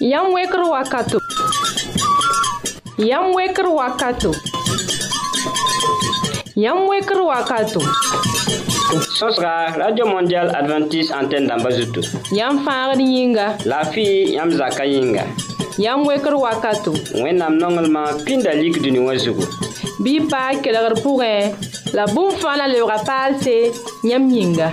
Yam weker wakato. Yam weker wakato. Yam weker wakato. Sosra radio mondial Adventist antenne d'Ambazoutou. Yam yãmb yinga. la fille, fɩ yãmb zakã yĩnga wakatu. Wenam wakato wẽnnaam nonglmã pĩnda lik dũni wã la bũmb fãa na lebga paalse Yam yinga.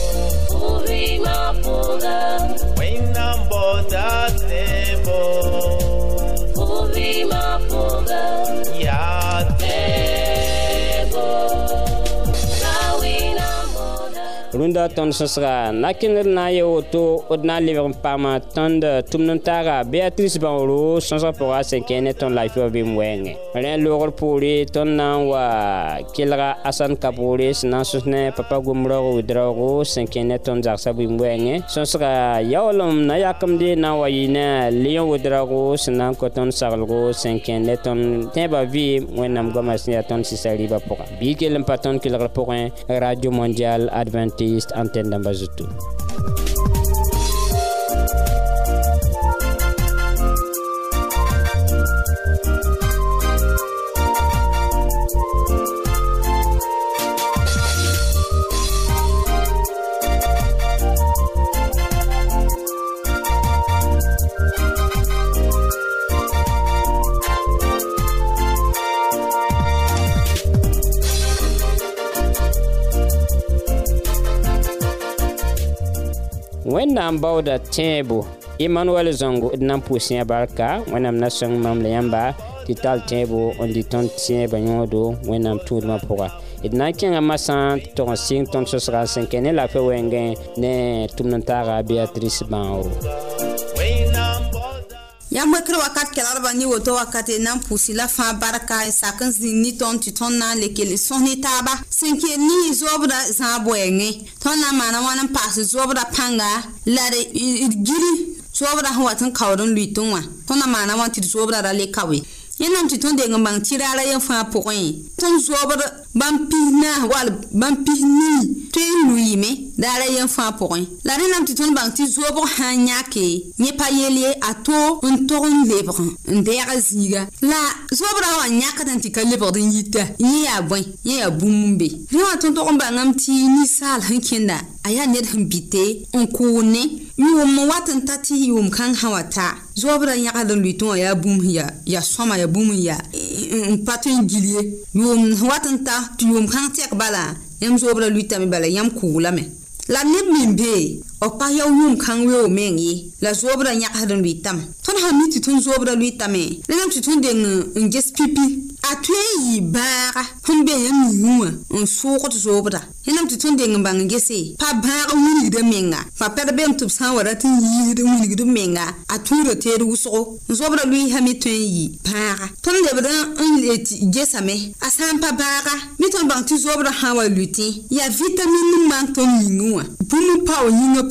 When I'm Yeah. rũndã tõnd sõsga sẽga nakẽnd na n yɩ woto d na n lebg n paama tõnd tʋmd n taaga beatrice bãoro sõsg pʋgã sẽn kẽe ne tõnd lafiya vɩɩm wɛɛngẽ rẽ loogr poore tõnd na n wa kelga asan kaboore sẽn na n sõs ne papa gom raoog wɩd raoogo sẽn kẽe ne tõnd zagsã vɩɩm wɛɛngẽ sõsga yaoolem na yakemde na n wa yɩ ne leon wɩd raoogo sẽn na n kõ tõnd saglgo sẽn kẽe ne tõnd tẽebã vɩɩm wẽnnaam goamã sẽn yaa tõnd sɩsa rɩɩbã pʋga bɩ kell n pa tõnd kelgr pʋgẽ radio mondial adventiste east antenna number 2 sã n baooda tẽebo emmanuɛl zõngo d na n pʋʋs yã barka wẽnnaam e na sõng mam la yãmba tɩ tall tẽebo n dɩ tõnd tẽebã yõodo wẽnnaam tũudmã pʋga d na n kẽngã masã tɩ tog n sɩng tõnd sõsga sẽn kẽ ne la fe wɛngẽ ne tʋmd n taaga beatrice bãoro Ya mwen kre wakat kel alba ni woto wakate nan pousi la fan baraka e saken zin ni ton titon nan leke le son ni taba. Senke ni zobra zan boye nye. Ton nan manan wan nan pase zobra panga, lare il giri, zobra waten kawron luiton wan. Ton nan manan wan tit zobra rale kawen. Yen nan titon denge man tirara yon fan pokoyen. Ton zobra bampi nan wale bampi ni ten luy men. daara yen fãa pʋgẽ la rẽ nam tɩ tõnd bãng tɩ zoobg sã n yãke yẽ pa yel ye a to n tog n lebg n dɛɛg zĩiga la zoob raoogã yãkd n tɩ ka lebgd n yita yẽ yaa bõe yẽ yaa bũmb n be rẽ wã tõnd tog n bãngame tɩ ninsaal sẽn kẽnda a yaa ned sẽn bite n kʋʋd ne yʋʋm wat n ta tɩ yʋʋm-kãng sã wa ta zoobrã yãgd n lʋɩ tɩ wã yaa bũmb ya sõma ya bũmb n ya n pa tõe n gil ye yʋʋm wat n ta tɩ yʋʋm-kãng tɛk bala yãmb zoobrã lʋɩtame bala yãmb kʋʋlame 兰尼明贝。b pa yaoo yʋʋm kãng weoog meng ye la zoobrã yãgsd n lʋɩ tame tõnd sã mi tɩ tõnd zoobrã lʋɩ tame rẽdame tɩ tõnd deng n ges pipi a tõe n yɩ bãaga tõnd be yãmb yũ wã n sʋʋgd zoobrã rẽdame tɩ tõnd deng n bãng n gese pa bãag wilgdã menga pa pɛd bem tɩ b sã n wa rat n yiisd n wilgd menga a tũudã teed wʋsgo n zoobrã lʋɩɩsã me tõe n yɩ bãaga tõnd lebd n le tɩ gesame a sã n pa bãaga mi tõnd bãng tɩ zoobrã sã n wa lʋɩ tẽ yaa vitamin ning tõnd yĩngẽ wã bũmb n yĩngã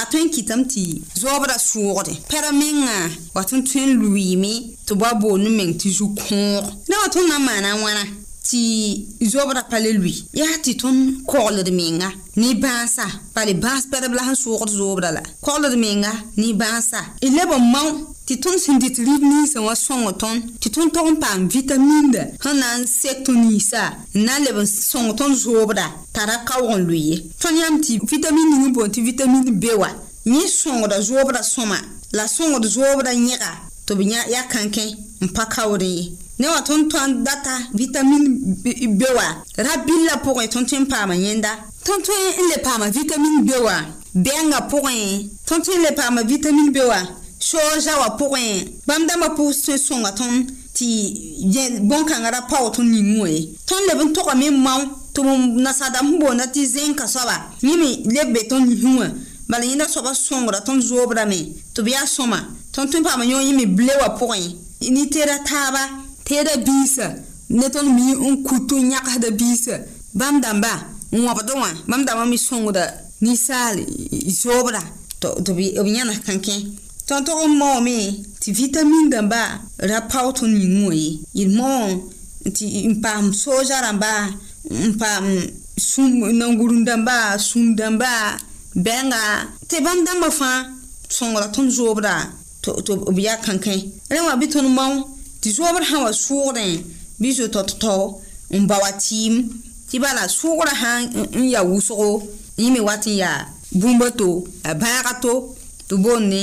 a tõe n kɩtame tɩ zoobda sʋʋgde pɛra mengã wa tõnd tõe n luiime tɩ ba boond meng tɩ zu-kõog la wa tõnd na n maana wãna tɩ zoobda pa le lui yaa tɩ tõnd kogld menga ne bãasa bale bãas pɛdb la sẽn sʋʋgd zoobda la kogld menga ne bãasa y leb n mao Titons ton sin dit liv wa son ton, titon ton ton pa de, nan sek sa, le son ton zobra, tara ka won luye. Ton ti vitamine ni bon ti B wa, nye son da zobra soma, la son de zobra nyera, to binya ya kanken, mpa Ne wa ton ton data vitamine B wa, rabil la pouwe ton ton pa ma ton ton le pa ma bewa. B wa, Benga pouwe, ton ton le pa ma bewa. B sooja wã pʋgẽ bãmb dãmbã pʋʋs tõe sõnga tõnd tɩ bõn-kãngã ra pao tõnd ning wã ye eh. tõnd leb n togame mao tɩ nasaadam sẽn boonda tɩ zẽnka soaba yẽ me leb be tõnd nisẽ wã eh. bala yẽnda soaba sõngra tõnd zoob rame tɩ b yaa sõma tõnd tõe n paama yõ yẽ me bile wã pʋgẽ ni teera taaba teera biisa ne tõnd mi n kut n yãksda biisa bãmb dãmba n wãbd wã eh. bãmb dãmbã me sõngda ninsaal zoobra tɩ b yãnas kãn kẽ tõnd-tog n maoome tɩ vitamin dãmba ra pao tõnd yĩng wã ye yel mao tɩ n paam mm, sooza rãmba n paam sũm nangurun dãmba sũm dãmba bɛnga tɩ bãmb dãmbã fãa sõngra tõnd zoobda tɩ b yaa kãnkẽ rẽ wã bɩ tõnd mao tɩ zoobr sã wa sʋʋgdẽ bɩ zo-ta tao n ba wa tɩɩm tɩ bala sʋʋgrã sã n yaa wʋsgo yẽ me wat n yaa bũmba to a bãaga to tɩ boonne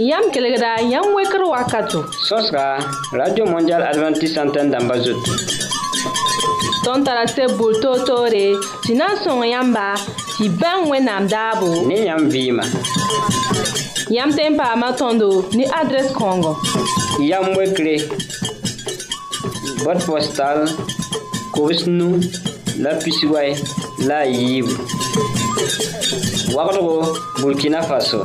Yam kelegda, yam wekro wakato. Sos ka, Radio Mondial Adventist Santen damba zot. Ton tara se boul to to re, si nan son yamba, si ben we nam dabo. Ne yam vima. Yam tempa matondo, ni adres kongo. Yam wekre, bot postal, kowes nou, la pisiway, la yib. Wakro, Burkina Faso.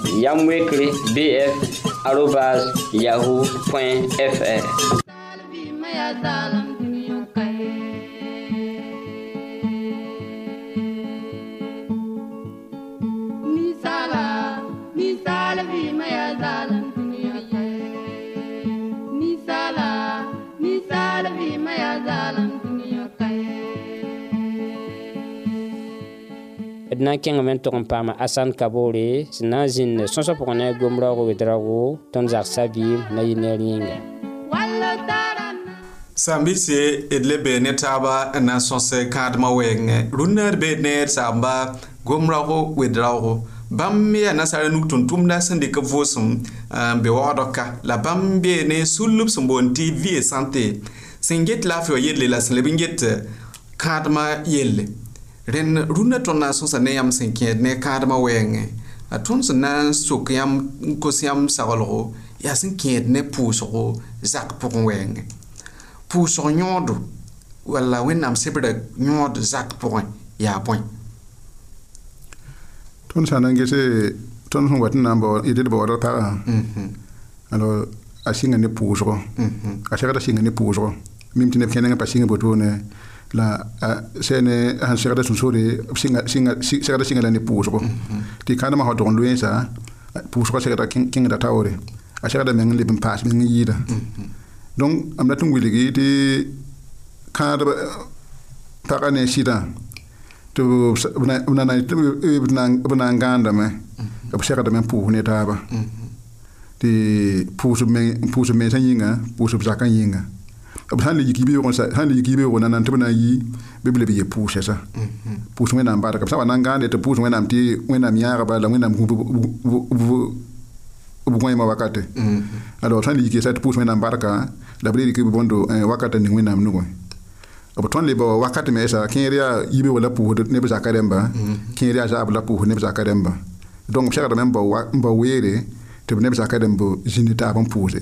yamwekre bf yahoo.fr d na n Asan n tog n paam asãn kaboore sẽn na n zĩnd sõsã pʋgẽ ne gom raoogo wed raoogo tõnd zagsã biim na yɩ neer yĩnga sãn-bɩse d le bee ne taaba n na n sõs kãadmã wɛɛngẽ bee d ne saamba gom raoogo wed raoogo bãmb la bãmb bee ne sulb sẽn boond tɩ vie sẽn get la a la sẽn leb yelle rẽnd rũndã tõnd na n sõsa ne yãmb sẽn kẽed ne kãadmã wɛɛngẽ a tõnd sẽn na n sok yãmb n kos yãmb saglgo yaa sẽn kẽed ne pʋʋsgo zak pʋgẽ wɛɛngẽ pʋʋsg yõodo walla wẽnnaam sebrã yõod zak pʋgẽ yaa bõe tõnd sã n na n ges tõnd sẽn wat n na n d d baoodg pagã alors a sɩnga ne pʋʋsgo mhm. a segda sɩnga ne pʋʋsgo mim tɩ neb kẽ nengã pa sɩnga botone la sene han segda sun sore singa singa sigara singa lani mm-hmm. ko mm-hmm. ti kana ma hodon luensa pusgo segda king da tawre a segda men libin pass men yida donc amna tun wiligi ti kadr pagane sida to una na bna na nganda me mm-hmm. ab segda men pu ne taba ti pusu men pusu men sanyinga pusu zakan yinga sãn le yik yibeoogẽ sãn le yik yibeoogẽ nan tɩ b na n yi bɩ b le b ye pʋʋsɛsã pʋʋs wẽnnaam barka b sã wa na n gãande tɩ pʋʋs wẽnnaam tɩ wẽnnaam yãagba la wẽnnaam b gõema wakate alors sãn le yik yesa tɩ pʋʋs wẽnnaam barka la b reed kɩ b bõndo wakata ning wẽnnaam nugẽ b tõnd le ba wa wakat kẽer yaa yibeoog la pʋʋsd neb zakã rẽmba kẽer yaa zaab la pʋʋsd neb zakã rẽmba donc b segdame n ba weere tɩ b neb zakã rẽmb zĩndi taab n pʋʋse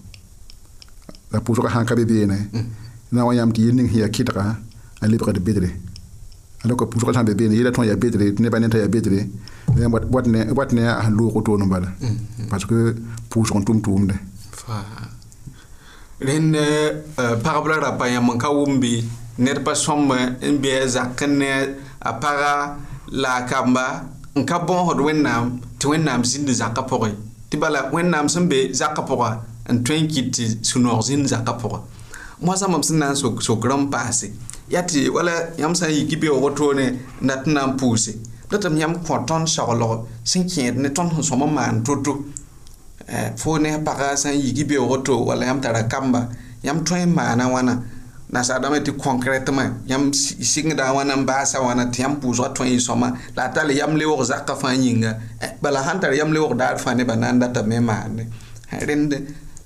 la pʋʋsga sã ka be beene na wa yãmb tɩ yel ning sẽn yaa kɩtga a lebgd bedre ala pʋʋsga sã be beene yela tõnd yaa bedre tɩ nebã ne t'a yaa bedre wat ne a sẽn loog toor n bala parce que pʋʋsg n tʋm rẽnd pagb ra pa yãmb n ka wʋm bɩ ned pa sõmb n be a zak ne a paga la a kamba n ka bõosd wẽnnaam tɩ wẽnnaam zĩnd zakã pʋgẽ tɩ bala wẽnnaam sẽn be zakã pʋga n tõe n kɩt tɩ sũ-noog zĩnd zakã pʋgã moasã mam sẽn na n sok rãmb paase yaa tɩ wala yãmb sã n yiki beoog wotone n dat n na n pʋʋse datame yãmb kõ tõnd soglg sẽn kẽed ne tõnd sẽn sõm n maan to-to fo ne pagã sã n yiki beoog woto wala yãmb tara kamba yãmb tõe n maana wãna nasaadame tɩ kõnkrɛtmã yãmb sɩngda wãna n baasa wãna tɩ yãmb pʋʋsga tõe y sõma la a tall yamb leoog zakã fãa yĩnga bala sãn tara yamb leoog daar fãa nebã na n datame n maande rẽnd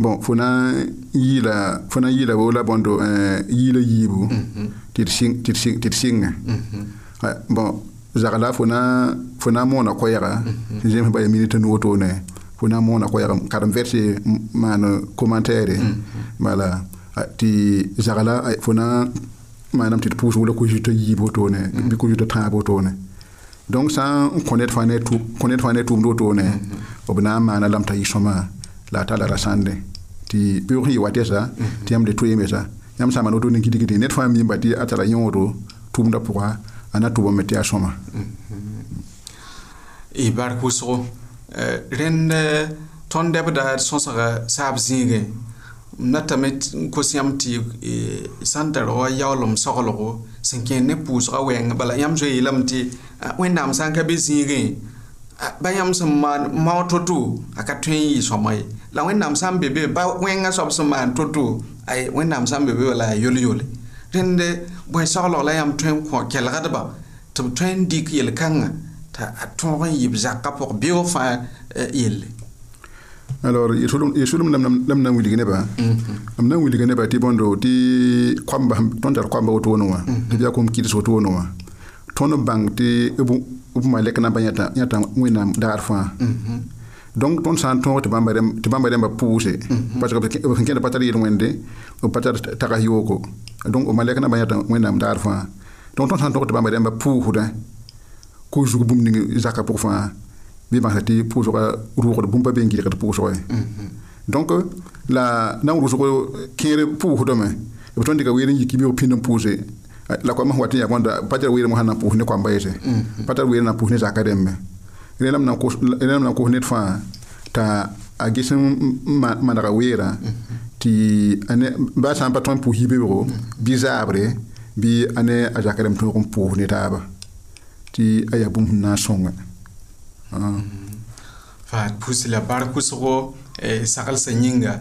bon fo na yila fo na yila wola bondo eh, yila yibu mhm. tir sing tir sing tir sing mm bon zagala fo na fo na mona ko yaga mm -hmm. minute no tone ne fo na mona ko yaga karam verse man commentaire mala mhm. eh, ti zagala eh, fo na manam tit pousse wala ko jito yibo to ne mhm. bi ko jito tabo to ne donc sans connaître fanet tout connaître fanet tout do to ne obna mana lamta la a tara ra sãnde tɩ pʋʋg sẽn yɩ wa tɛsa mhm. tɩ yãmb le toeemesa yãmb sã n man woto ning kɩdgdẽ ned fãa mimba tɩ a tara yõodo tʋʋmdã pʋga a na tʋbame mhm. eh, eh, tɩ yaa sõma y bark wʋsgo rẽnd tõnd dɛbda d sõsga saab zĩige m natame n kos yãmb tɩ sã n tar wa yaoolem eh, soglgo sẽn kẽer ne pʋʋsga wɛɛngẽ bala yãmb zoe yeelame tɩ wẽnnaam sã n ka be zĩigẽ ba yãmb sẽn maan mao to-to a ka tõe n yɩ sõma ye la wẽnnaam sã n be be ba wẽngã soab sẽn maan to-to ay wẽnnaam sã n be be la a yol-yole rẽnd bõe-soglg la yãmb tõe n kõ kelgdba tɩ b tõe n dɩk yel-kãngã t'a a tõog n yɩb zakã pʋg beoog fãa yelle alors yesulum lam na n wilg nebã m na n wilg nebã tɩ bõndo tɩ koamba tõnd tar koamba woto wẽn wã tɩ b yaa kom kɩds woto wẽn wã tõnd n bãng tɩ b malɛk na n pa yãta wẽnnaam daar fãa mm-hmm. donc tõnd sã tõog tɩ bãmba rẽmba pʋʋse parce que b sẽn kẽnd pa tar yel wẽnde b pa tar tags yoogo donc malɛk nambã yãta wẽnnaam daar fãa donc tõnd sã n tõg tɩ bãmba rẽmba pʋʋsdã kʋ zug bũmb ning zakã pʋg fãa bɩ bãngsa tɩ pʋʋsga rʋʋgd bũmb pa been gɩlgd pʋʋsgɛ donc la na n kẽer pʋʋsdame b tõnd dɩka weer n yik bɩ b pĩnd n pʋʋse la koamã sẽn wa tɩ n bõnda pa tar weer mosã na n pʋʋs ne koambã yese pa tar weer na pʋʋs ne zakã rẽmbe rẽlam na kos ned fãa t'a a ges n manega weera tɩ baa sã n pa tõe n pʋʋs yibeoogo bɩ zaabre bɩ a ne a zak rem tõog n pʋʋs ne taaba tɩ a yaa bũmb sẽn na n sõnga faad pʋs la bar kʋsgo eh, saglsã yĩnga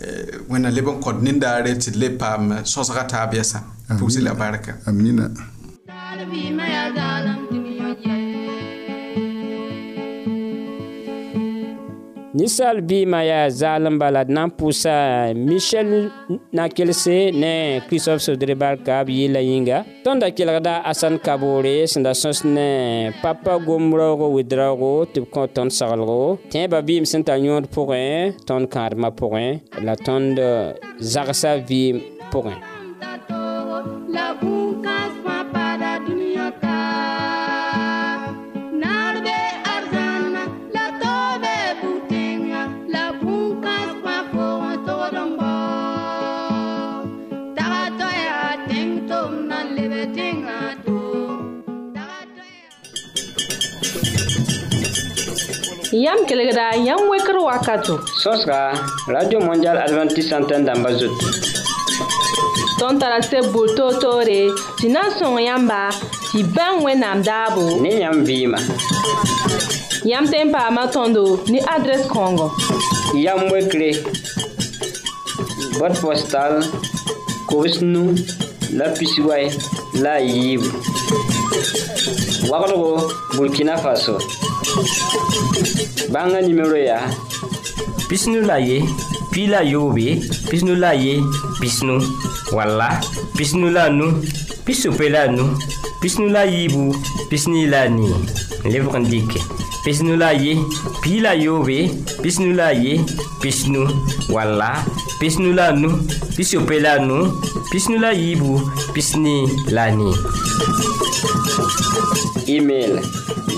eh, wẽnna leb n kõd nindaare tɩ le paam sõsga taab yɛsã pʋs la barka amina ninsaal biima yaa zaalem bala d na n pʋʋsa michel na-kelse ne christophe sodrebar kaab yɩɩla yĩnga tõnd da kelgda asan kaboore sẽn da sõs ne papa gom raoogo wɩd raoogo tɩ b kõ tõnd saglgo tẽebã vɩɩm sẽn tar yõod pʋgẽ tõnd kãadmã pʋgẽ la tõnd zagsa vɩɩm pʋgẽ Yam kelegda, yam wekr wakato. Sos ka, Radio Mondial Adventist Santen damba zot. Ton tarase boul to to re, si nan son yamba, si ben we nam dabo. Ne yam vima. Yam tempa matondo, ni adres kongo. Yam wekre, bot postal, kowes nou, la pisiway, la yib. Wakro go, Burkina Faso. Banga numéro ya. Pisnu la ye, pila yobe, pisnu la ye, pisnu. Wala, pisnu la nu, pisu la nu, pisnu la yibu, pisni la ni. Lèvres indiquées. pisnu la ye pii la yoobe pisnu la ye pisnu wala pisnu la nu pisope la nu pisnu la yibu pisni la ni email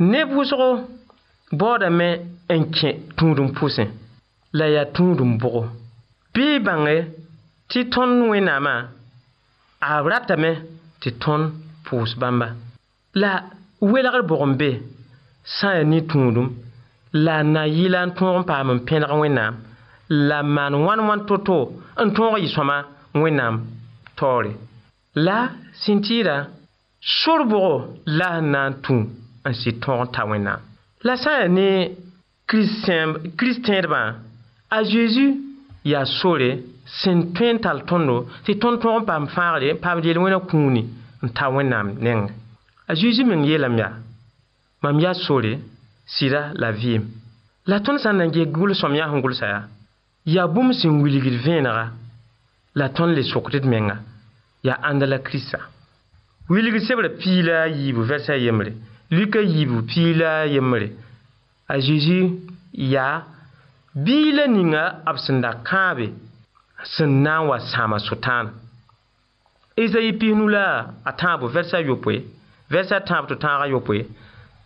Neb wʋsgo baoodame n kẽ tũudum pʋsẽ la yaa tũudum bʋgo. Bɩ y bãnge tɩ tõnd wẽnnaamã a ratame tɩ tõnd pʋʋs bãmba. La welgr bʋg n be sã n yaa ni-tũudum la a na yɩla n tõog n paam n pẽneg wẽnnaam la n maan wãn wãn to-to n tõog yɩ sõma wẽnnaam taoore. La sẽn tɩɩda sor-bʋgo la sẽn na n tũ ansi ton tawen nan. La san ane, kris ten rban, a Jezu, ya sore, sen ten tal ton nou, se ton ton pa mfarre, pa mdiye lwen akouni, mtawen nan meneng. A Jezu menge lam ya, mam ya sore, si la la vi. La ton san nage goul som ya hongoul sa ya, ya boum se mwili gil ven nara, la ton le sokred menga, ya andala kris sa. Wili gil sep le pi la yi bou versay emre, Lika yibu pi la yemre. A Jeji, ya, bilan nga ap senda kambi. Sen nanwa sama sotan. Eza yi pi nula atanbo versa yopwe. Versa atanbo to tanra yopwe.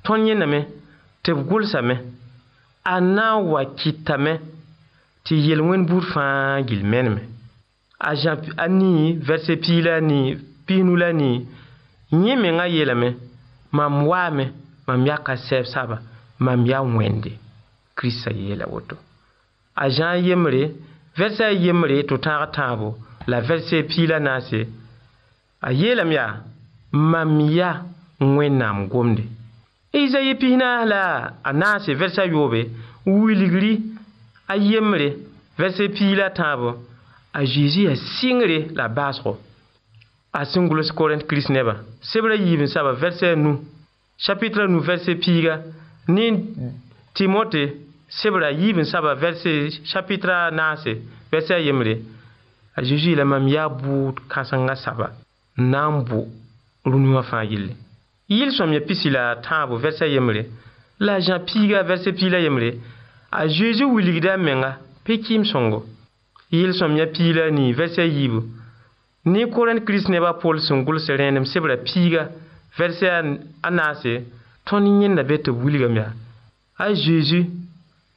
Tonye name, tep goulsa me. A nanwa kitame, te yelwen burfan gilmen me. A ni, verse pi la ni, pi nula ni, nyeme nga yelame. mam waame mam yaka sɛb-saba mam yaa wẽnde kirista yeela woto a zã n yembre vɛrsã a yembre tɩ tãag tãabo la vɛrse piila naase a yeelame yaa mam ya wẽnnaam gomde isayi e pisnaas la a naase vɛrsa yoobe wilgri a yembre vɛrse piila tãabo a zeezi yaa sɩngre la baasgo a sẽn gʋls korent kirist nebã sebrã saba vɛrsɛ nu chapitrã nu vɛrsɛ piga. ne timote sebrã yiib saba vɛrsɛ chapitrã naase vɛrsɛ ayembre a zeezi la mam yaa buud kãsengã saba Nambu, na n bo rũniwã fãa yelle yɩl sõam ya pisi la tãabo vɛrsɛ ayembre la a zã piiga vɛrsɛ pii a zeezi wilgda menga pekim songo. sõngo yɩl ya pii la nii vɛrsɛ yiibu Nekora Christ ne paò son go sem m sebola pigavèse aase, ton è naèt wilgam mi. A Je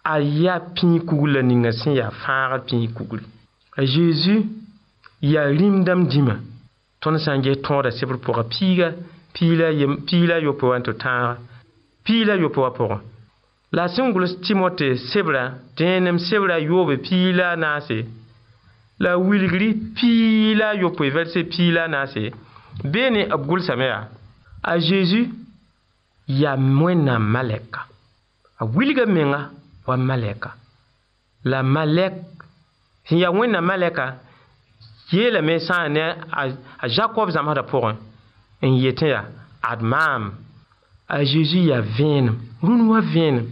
a a pini kugula ning na se ya fara pini kugu. A Je ya limdam m dima, tona sangè tonda sebrura piga, pila ye m pila yo pò an to tanra, pila yo pò pora. La songula Timte sebra tennem m sebola yove pila anase. la wilgri piila yopoe vɛrse piila naase bee ne b gʋlsame yaa a zeezi yaa wẽnnaam malɛka a wilga menga wa malɛka la malɛk sẽn yaa wẽnnaam malɛka yeelame sã n ne a zakɔb zãmsdã pʋgẽ n yet n yaa ad maam a zeezi yaa vẽenem rũn wa vẽenem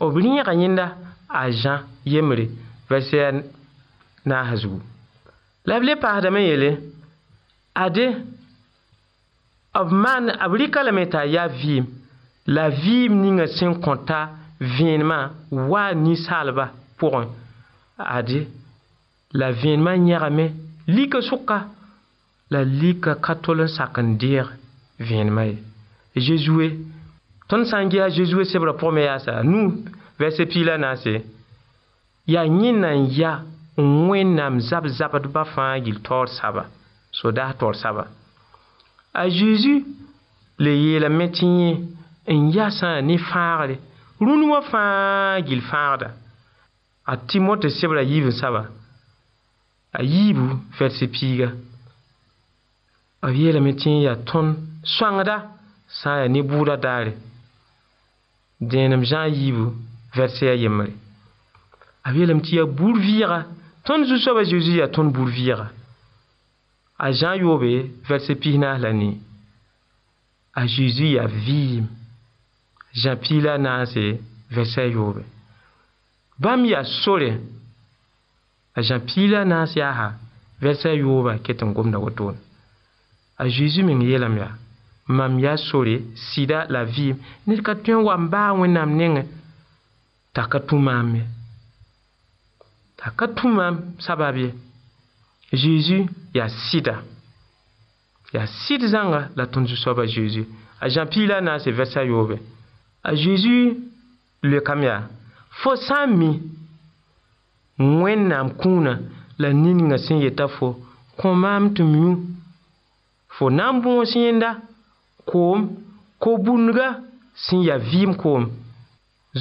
b rẽega yẽnda a zã yembre vɛrsya la b le ade b maan b rɩka lame la vɩɩm ninga sẽn kõ ta vẽenemã salva ninsaalba pʋgẽ la vẽenemã yẽgame lika sʋka la lika la tol n sak n deeg vẽenemã ye zezue tõnd sã n gɩa nu ya ou mwen nan mzap zapat bafan gil tol saba. Soda tol saba. A Jezu le ye la metinye en yasan ne farle roun wafan gil farle. A Timote sep la yiv sa ba. A yiv vers epiga. A ye la metinye ton swang da san ne bouda dare. Den nan mjan yiv vers e a yemre. A ye la metinye boud vira tõnd zu-soabã zeezi yaa tõnd bur vɩɩga a zãn yoobe vɛrse pisnaas la ni a zeezi yaa vɩɩm zã pii la a naase vɛrsa yoobe bãmb yaa sore a zã pii la a naas yaasa vɛrsa yooba ket n gomda wotone a zeezi meng yeelame yaa mam yaa sore sɩda la vɩɩm ned ka tõe n wa n baag wẽnnaam nengẽ t'a ka tũ maam ye t'a ka tũmã sabab ye zeezi yaa sɩda yaa sɩd zãnga la tõnd zu-soaba zeezi a zãn-piilã na n se vɛsa yoobe a zeezi loekame yaa fo sã n mi wẽnnaam kũunã la ninga sẽn yeta fo kõ maam tɩ miu fo na n bõos yẽnda koom ko-bũndga sẽn yaa vɩɩm koom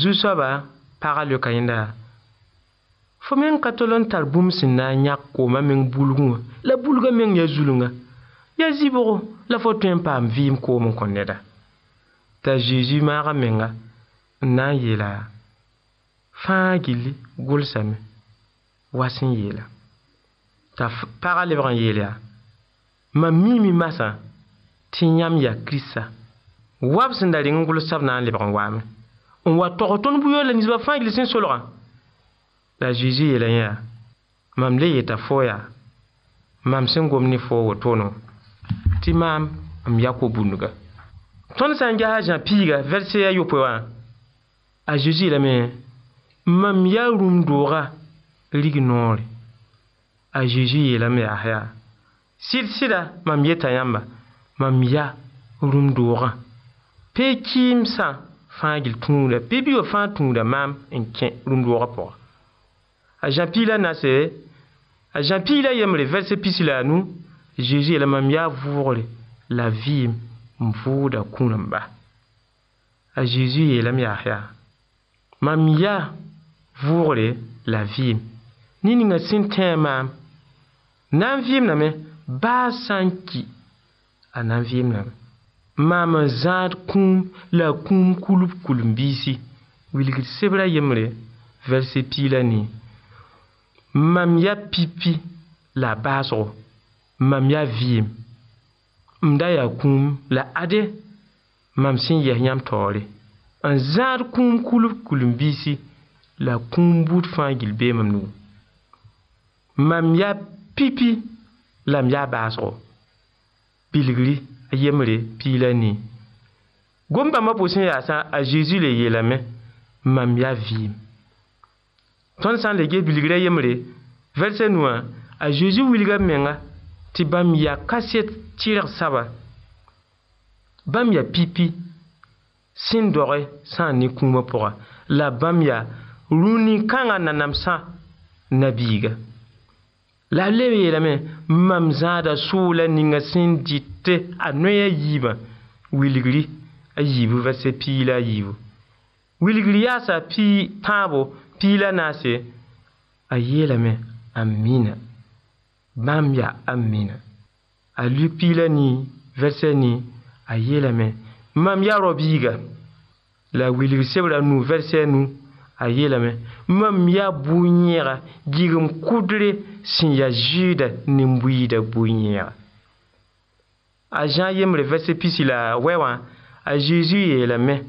zu-soaba pagã loeka yẽnda yaa Fomen katolon talboum se nan yak kouman menk boulgoun, la boulga menk yazuloun. Yaziboron la fotwen pa mvim kouman kondeda. Ta Jejiv mara menk nan ye la. Fan gili goul sami, wasen ye la. Ta para lebran ye la. Mami mimasa, tenyam ya kris sa. Wap senda dengan goul sav nan lebran wame. On wato roton bouyo la nizwa fan gili sen soloran. La jejiye la nye, mam leye ta fo ya, mam sen gomne fo wo tono, ti mam amyako bun nga. Ton san gaya jan piga, velse ya yopwewa, a jejiye la men, mam ya urumdora ligi non li. A jejiye la men a haya, sil sila mam ye tayan ba, mam ya urumdora. Pe kim san fangil tunu la, pe bi yo fang tunu la, mam enken urumdora po ya. E a zã piila nase a zã piila yembre vɛrse pisilanu zeezi yeelame m yaa vʋʋgre la vɩɩm n vʋʋda kũrẽmba a zeezi yeelame yaas yaa mam yaa vʋʋgre la vɩɩm ne ninga sẽn tẽe maam na n vɩɩmdame baa sã n ki a na n vɩɩmdame maam n zãad kũum la a kũum kulb kulum-biisi wilgd sebrã yembre vɛrse piila nii Mamiya pipi la basro, mamiya viyem. Mda ya koum la ade, mamsen yeknyam tore. An zan koum koulou koulou mbisi, la koum bout fangilbe mbam nou. Mamiya pipi la mbya basro. Piligri ayemre pilani. Gwam pa mwa posen yasan a Jezu le ye lamen, mamiya viyem. Ton San lege bil ymle versa a Jesus wilgam menga te bammiá kasèt tir saba. Bam a pipi seòè san ne kumpora, la bammi runi kangan na namsa nabiga. La leme lamen ’mzada so la ninga sin di te a noya yba wilgli ayivu vasepi la yvo. Wilgliaá sa pi tavo. Si la nasi, a ye la men, ammine. Mam ya ammine. A lupi la ni, verse ni, a ye la men. Mam ya robiga. La wili se wlan nou, verse nou, a ye la men. Mam ya bunyera. Giga mkudre, sin ya jida, nemwida bunyera. A jan yemre, verse pisila, wewan. A jezu ye la men.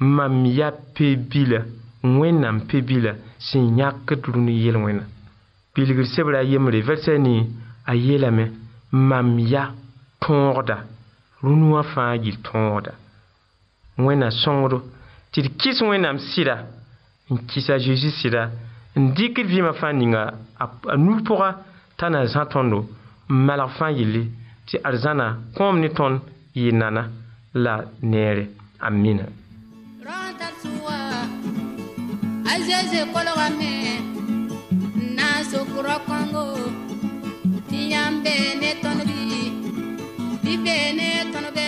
Mam ya pebi la. wẽnnaam pe bila sẽn yãk d rũn yel wẽna bilgr sebrã yembre vɛrsɛ ni a yeelame mam ya tõogda rũn wã fãa yɩ tõogda wẽnna sõngdo tɩ d kɩs wẽnnaam sɩda n kɩsa zeezi sɩda n dɩk d vɩɩmã fãa ninga a nur pʋga t'a na zã tõndo n malg fãa yelle tɩ ad zãna kõom ne tõnd yɩ nana la neere amina azeze kologame nasokuro kongo tiyambe ne tonobi bibe ne tonobe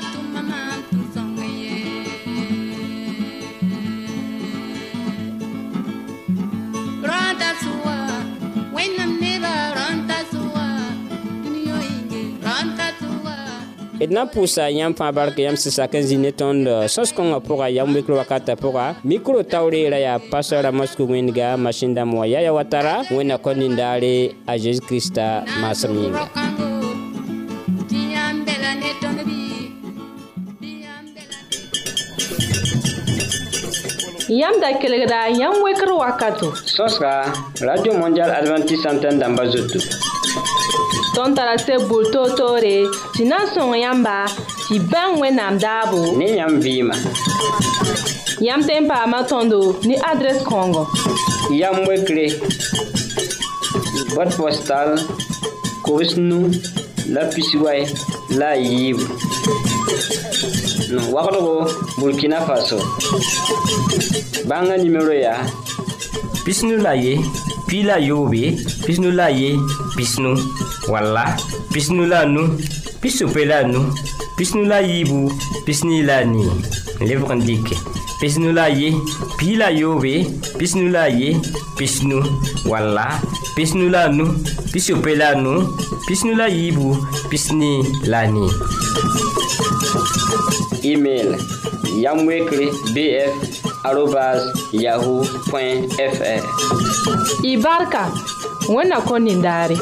d na n pʋʋsa yãmb fãa bark yãmb sɩsak n zĩ ne tõnd sõs-kõngã pʋga yam wekr wakatã pʋga mikro taoreera yaa pastor ramos kug wẽndga masin dãmb wã yaya wa tara wẽnna kõ nindaare a zeezi kirista maasem yĩnga Yam da kelegra, yam wekr wakato. Sos ka, Radio Mondial Adventist Santen damba zotou. tõnd tara seb bur toor-toore tɩ na n sõng yãmba tɩ bãng wẽnnaam daabo ne yãmb vɩɩma yãmb tẽn paama tõndo ne adrɛs kãongo yamb wekre bot postal kobs nu la pisiway la a yiibu wagdgo burkina faso bãnga nimero yaa pisnu la ye pi la yoobe pisnu la ye pisnu Wal la, pis nou la nou, pis ou pel la nou, pis nou la yi bou, pis ni la ni. Le pou kan dike. Pis nou la ye, pi la yo we, pis nou la ye, pis nou. Wal la, pis nou la nou, pis ou pel la nou, pis nou la yi bou, pis ni la ni. E-mail, yamwekri bf aropaz yahoo.fr Ibarka, mwen akon nindari.